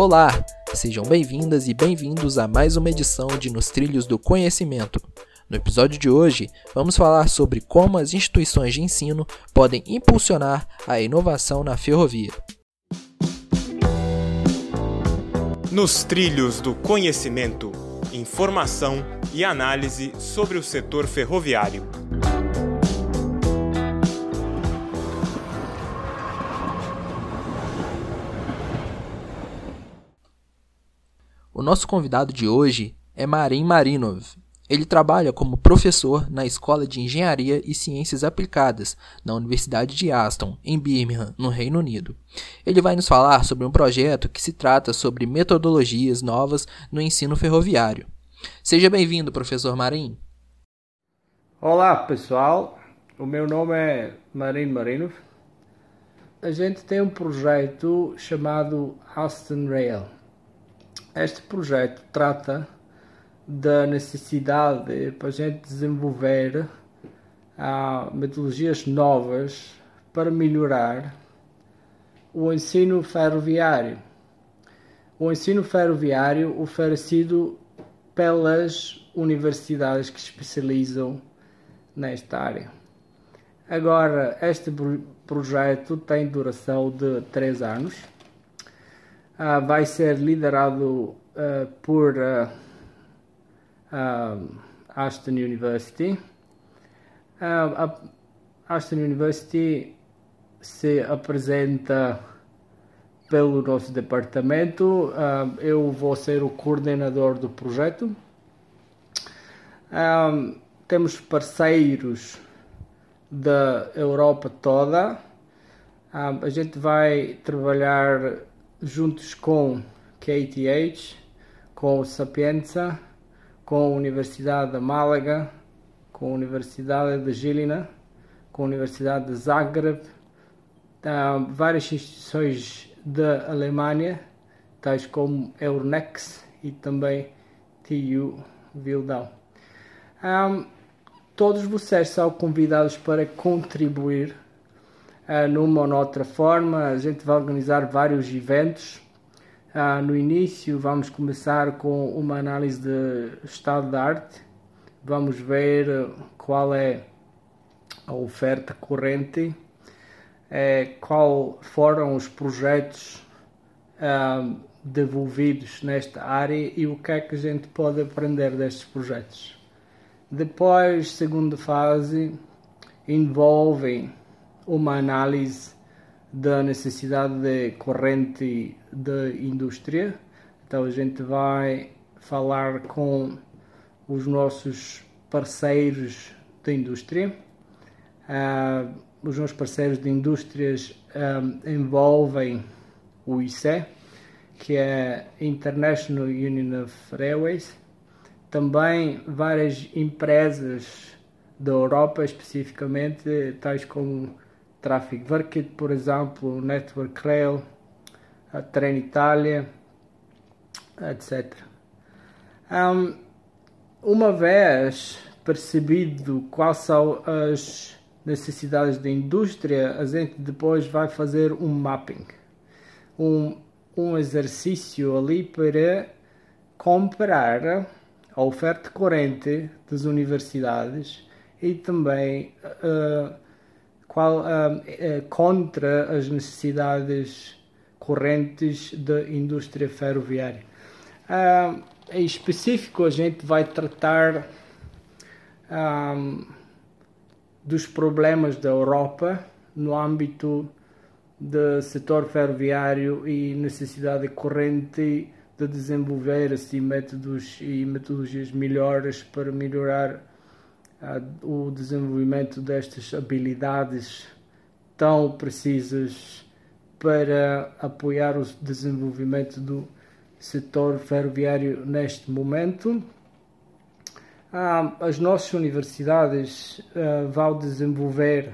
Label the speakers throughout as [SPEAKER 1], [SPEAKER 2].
[SPEAKER 1] Olá, sejam bem-vindas e bem-vindos a mais uma edição de Nos Trilhos do Conhecimento. No episódio de hoje, vamos falar sobre como as instituições de ensino podem impulsionar a inovação na ferrovia.
[SPEAKER 2] Nos Trilhos do Conhecimento, informação e análise sobre o setor ferroviário.
[SPEAKER 1] O nosso convidado de hoje é Marin Marinov. Ele trabalha como professor na Escola de Engenharia e Ciências Aplicadas na Universidade de Aston, em Birmingham, no Reino Unido. Ele vai nos falar sobre um projeto que se trata sobre metodologias novas no ensino ferroviário. Seja bem-vindo, professor Marin.
[SPEAKER 3] Olá, pessoal. O meu nome é Marin Marinov. A gente tem um projeto chamado Aston Rail este projeto trata da necessidade para a gente desenvolver ah, metodologias novas para melhorar o ensino ferroviário. O ensino ferroviário oferecido pelas universidades que especializam nesta área. Agora, este projeto tem duração de 3 anos uh, vai ser liderado uh, por uh, Aston University. Aston University se apresenta pelo nosso departamento. eu vou ser o coordenador do projeto. temos parceiros da Europa toda. a gente vai trabalhar juntos com KTH, com o Sapienza, com a Universidade de Málaga, com a Universidade de Gilina, com a Universidade de Zagreb, várias instituições da Alemanha, tais como Euronext e também TU Wildau. Um, todos vocês são convidados para contribuir numa ou noutra forma. A gente vai organizar vários eventos. Uh, no início, vamos começar com uma análise de estado da arte. Vamos ver qual é a oferta corrente, é, qual foram os projetos desenvolvidos nesta área e o que é que a gente pode aprender destes projetos. Depois, segunda fase, envolvem uma análise da necessidade de corrente da indústria. Então a gente vai falar com os nossos parceiros da indústria. Uh, os nossos parceiros de indústrias um, ah, envolvem o ICE, que é International Union of Railways, também várias empresas da Europa, especificamente, tais como Traffic Workit, por exemplo, Network Rail, a Trenitalia, etc. Um, uma vez percebido quais são as necessidades da indústria, a gente depois vai fazer um mapping, um, um exercício ali para comparar a oferta corrente das universidades e também uh, qual, uh, contra as necessidades correntes da indústria ferroviária. Uh, em específico, a gente vai tratar um, dos problemas da Europa no âmbito do setor ferroviário e necessidade corrente de desenvolver assim, métodos e metodologias melhores para melhorar o desenvolvimento destas habilidades tão precisas para apoiar o desenvolvimento do setor ferroviário neste momento. as nossas universidades uh, vão desenvolver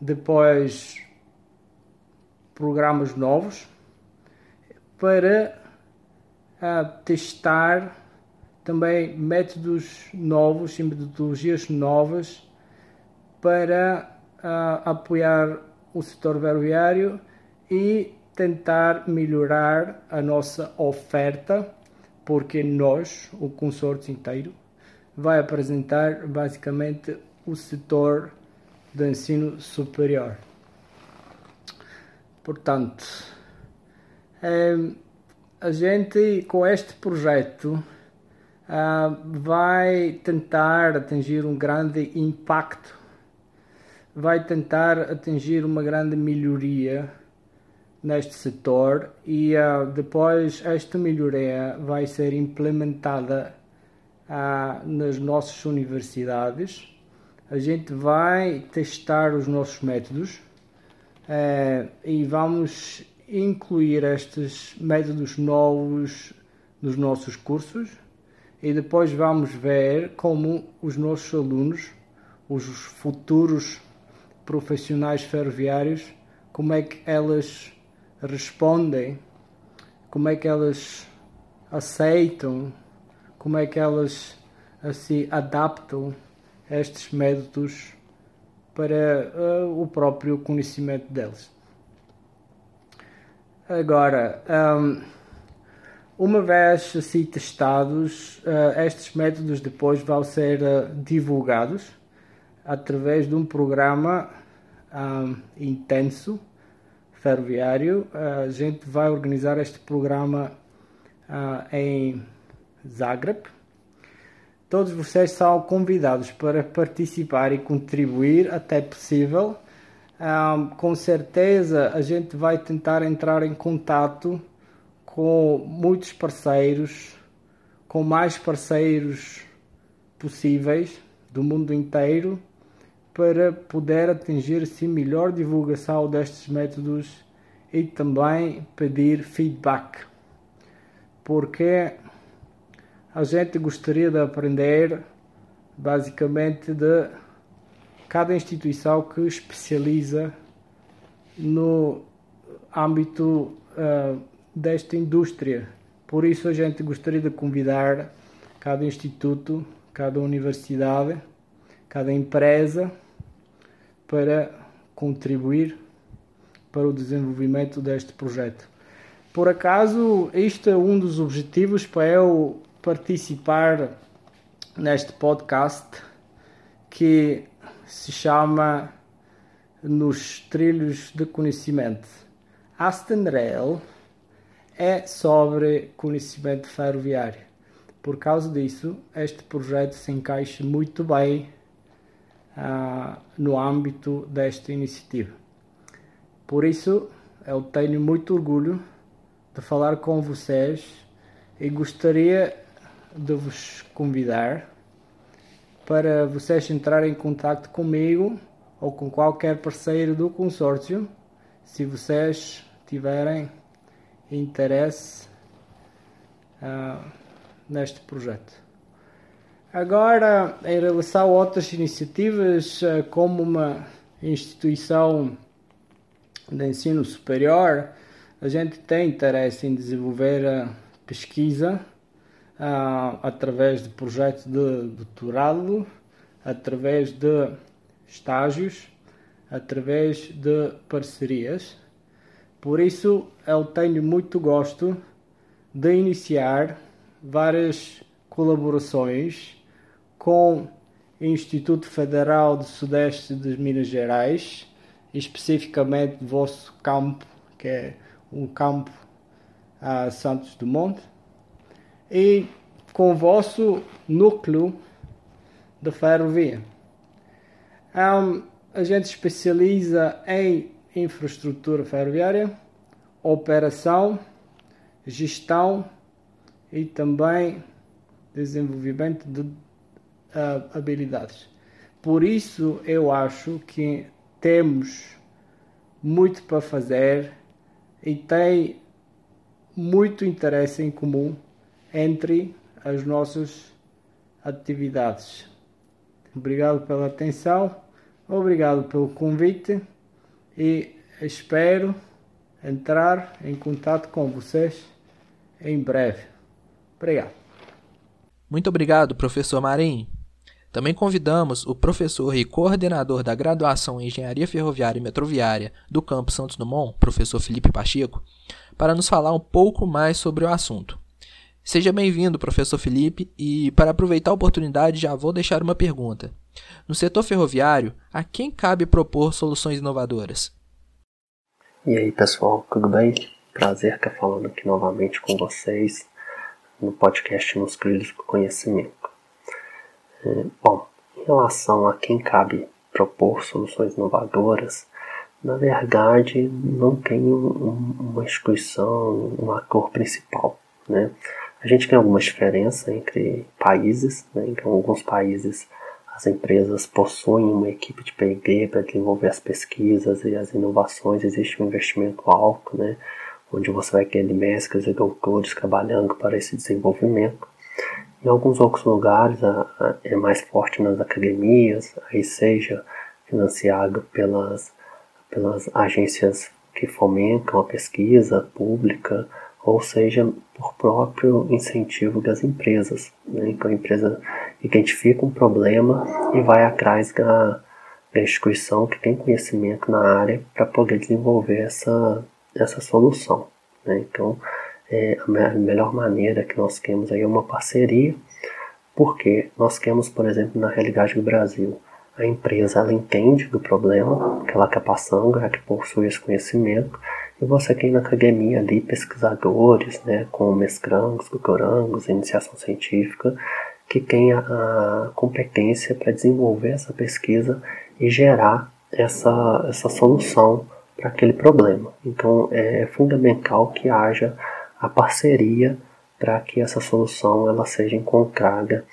[SPEAKER 3] depois programas novos para testar também métodos novos e metodologias novas para uh, apoiar o setor ferroviário e tentar melhorar a nossa oferta, porque nós, o consórcio inteiro, vai apresentar basicamente o setor do ensino superior. Portanto, é, a gente com este projeto uh, vai tentar atingir um grande impacto, vai tentar atingir uma grande melhoria neste setor e uh, depois esta melhoria vai ser implementada uh, nas nossas universidades. A gente vai testar os nossos métodos uh, e vamos incluir estes métodos novos nos nossos cursos e depois vamos ver como os nossos alunos, os futuros profissionais ferroviários, como é que elas respondem, como é que elas aceitam, como é que elas se adaptam a estes métodos para uh, o próprio conhecimento deles. Agora, um, uma vez assim testados, uh, estes métodos depois vão ser uh, divulgados através de um programa um, intenso ferroviário. Uh, a gente vai organizar este programa em Zagreb. Todos vocês são convidados para participar e contribuir até possível. Um, com certeza a gente vai tentar entrar em contato com muitos parceiros, com mais parceiros possíveis do mundo inteiro para poder atingir assim melhor divulgação destes métodos e também pedir feedback. Porque a gente gostaria de aprender basicamente de cada instituição que especializa no âmbito uh, desta indústria. Por isso a gente gostaria de convidar cada instituto, cada universidade, cada empresa para contribuir para o desenvolvimento deste projeto. Por acaso, este é um dos objetivos para eu participar neste podcast que se chama Nos Trilhos de Conhecimento. Aston Rail é sobre conhecimento ferroviário. Por causa disso, este projeto se encaixa muito bem uh, no âmbito desta iniciativa. Por isso, eu tenho muito orgulho de falar com vocês e gostaria de vos convidar para vocês entrarem em contato comigo ou com qualquer parceiro do consórcio, se vocês tiverem interesse uh, neste projeto. Agora, em relação a outras iniciativas, uh, como uma instituição de ensino superior, a gente tem interesse em desenvolver a pesquisa uh, através de projetos de doutorado, através de estágios, através de parcerias por isso, eu tenho muito gosto de iniciar várias colaborações com o Instituto Federal do Sudeste de Minas Gerais, especificamente do vosso campo, que é um campo a Santos Dumont, e com o vosso núcleo de ferrovia. Um, a gente especializa em infraestrutura ferroviária, operação, gestão e também desenvolvimento de uh, habilidades. Por isso eu acho que temos muito para fazer e tem muito interesse em comum entre as nossas atividades. Obrigado pela atenção, obrigado pelo convite e espero entrar em contato com vocês em breve. Obrigado.
[SPEAKER 1] Muito obrigado, professor Marim. Também convidamos o professor e coordenador da graduação em Engenharia Ferroviária e Metroviária do Campo Santos Dumont, professor Felipe Pacheco, para nos falar um pouco mais sobre o assunto. Seja bem-vindo, professor Felipe, e para aproveitar a oportunidade já vou deixar uma pergunta. No setor ferroviário, a quem cabe propor soluções inovadoras?
[SPEAKER 4] E aí, pessoal, tudo bem? Prazer estar falando aqui novamente com vocês no podcast Nos Trilhos do Conhecimento. É, bom, em relação a quem cabe propor soluções inovadoras, na verdade não tem um, uma instituição, um ator principal, né? A gente tem algumas diferenças entre países, né? Então, alguns países as empresas possuem uma equipe de P&D para desenvolver as pesquisas e as inovações, existe um investimento alto, né? onde você vai ter mestres e doutores trabalhando para esse desenvolvimento. Em alguns outros lugares a, a, é mais forte nas academias, aí seja financiado pelas, pelas agências que fomentam a pesquisa pública, ou seja, por próprio incentivo das empresas. Né? Então a empresa identifica um problema e vai atrás da, da instituição que tem conhecimento na área para poder desenvolver essa, essa solução. Né? Então é, a melhor maneira que nós temos aí é uma parceria, porque nós temos, por exemplo, na realidade do Brasil, a empresa ela entende do problema que ela está passando, ela que possui esse conhecimento, e você tem na academia ali pesquisadores, né, com mestrangos, doutorangos, iniciação científica, que tem a, a competência para desenvolver essa pesquisa e gerar essa, essa solução para aquele problema. Então é fundamental que haja a parceria para que essa solução ela seja encontrada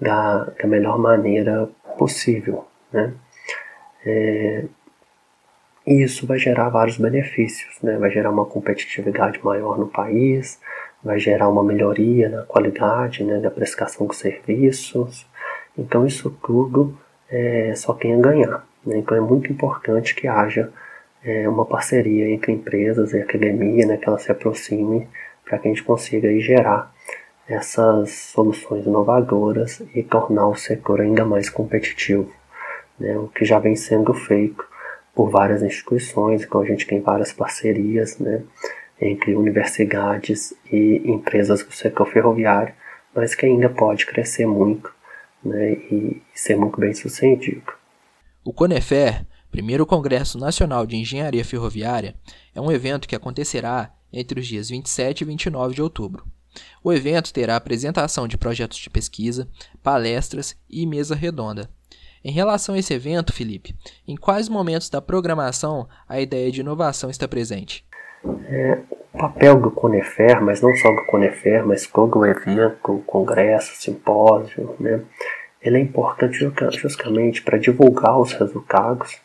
[SPEAKER 4] da, da melhor maneira possível. Né? É, e isso vai gerar vários benefícios, né? vai gerar uma competitividade maior no país, vai gerar uma melhoria na qualidade né, da prestação de serviços. Então, isso tudo é, só quem a ganhar. Né? Então, é muito importante que haja é, uma parceria entre empresas e academia, né, que ela se aproxime para que a gente consiga aí, gerar essas soluções inovadoras e tornar o setor ainda mais competitivo, né, o que já vem sendo feito por várias instituições, então a gente tem várias parcerias né, entre universidades e empresas do setor ferroviário, mas que ainda pode crescer muito né, e ser muito bem sucedido.
[SPEAKER 1] O Conefer, primeiro Congresso Nacional de Engenharia Ferroviária, é um evento que acontecerá entre os dias 27 e 29 de outubro. O evento terá apresentação de projetos de pesquisa, palestras e mesa redonda. Em relação a esse evento, Felipe, em quais momentos da programação a ideia de inovação está presente?
[SPEAKER 4] É, o papel do Conefer, mas não só do Conefer, mas todo o evento, congresso, simpósio, né, ele é importante justamente para divulgar os resultados,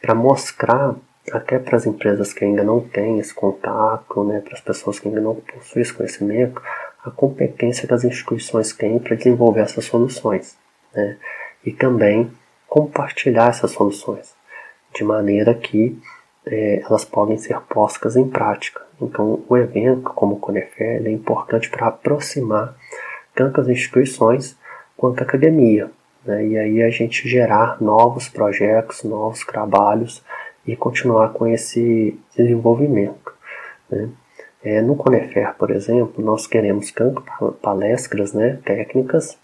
[SPEAKER 4] para mostrar até para as empresas que ainda não têm esse contato, né, para as pessoas que ainda não possuem esse conhecimento, a competência que as instituições têm para desenvolver essas soluções. Né, e também compartilhar essas soluções, de maneira que é, elas podem ser postas em prática. Então, o evento, como o Conefer, é importante para aproximar tanto as instituições quanto a academia. Né? E aí a gente gerar novos projetos, novos trabalhos e continuar com esse desenvolvimento. Né? É, no Conefer, por exemplo, nós queremos tanto palestras né, técnicas,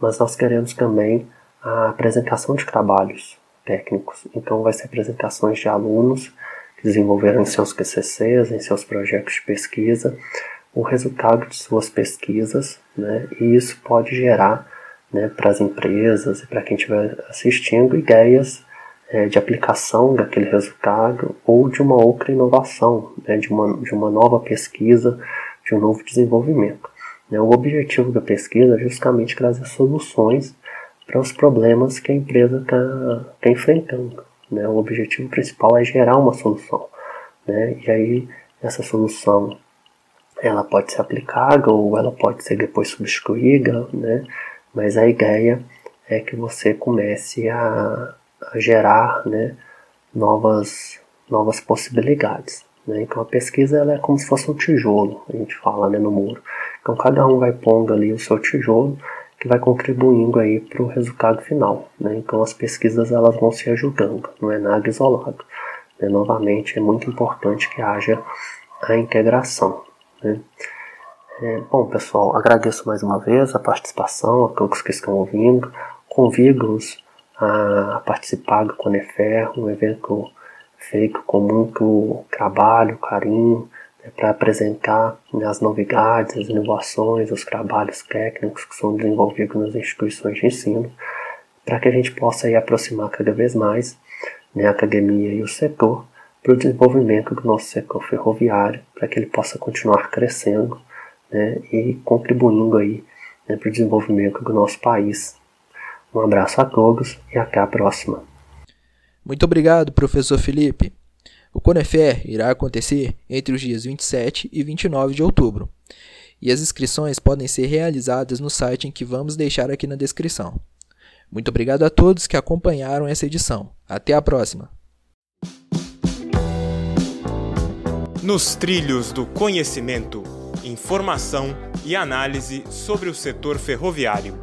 [SPEAKER 4] mas nós queremos também a apresentação de trabalhos técnicos. Então, vai ser apresentações de alunos que desenvolveram em seus QCCs, em seus projetos de pesquisa, o resultado de suas pesquisas, né? e isso pode gerar né, para as empresas e para quem estiver assistindo ideias é, de aplicação daquele resultado ou de uma outra inovação, né, de, uma, de uma nova pesquisa, de um novo desenvolvimento. Né? O objetivo da pesquisa é justamente trazer soluções para os problemas que a empresa está tá enfrentando. Né? O objetivo principal é gerar uma solução. Né? E aí essa solução ela pode ser aplicada ou ela pode ser depois substituída, né? mas a ideia é que você comece a, a gerar né, novas, novas possibilidades. Né? Então a pesquisa ela é como se fosse um tijolo, a gente fala né, no muro. Então cada um vai pondo ali o seu tijolo que vai contribuindo aí para o resultado final. Né? Então as pesquisas elas vão se ajudando, não é nada isolado. Né? Novamente é muito importante que haja a integração. Né? É, bom pessoal, agradeço mais uma vez a participação, a todos que estão ouvindo, convido-os a participar do Conefer, um evento feito com muito trabalho, carinho, né, para apresentar né, as novidades, as inovações, os trabalhos técnicos que são desenvolvidos nas instituições de ensino, para que a gente possa aí, aproximar cada vez mais né, a academia e o setor para o desenvolvimento do nosso setor ferroviário, para que ele possa continuar crescendo né, e contribuindo aí né, para o desenvolvimento do nosso país. Um abraço a todos e até a próxima.
[SPEAKER 1] Muito obrigado, professor Felipe. O Conefer irá acontecer entre os dias 27 e 29 de outubro, e as inscrições podem ser realizadas no site em que vamos deixar aqui na descrição. Muito obrigado a todos que acompanharam essa edição. Até a próxima!
[SPEAKER 2] Nos trilhos do conhecimento, informação e análise sobre o setor ferroviário.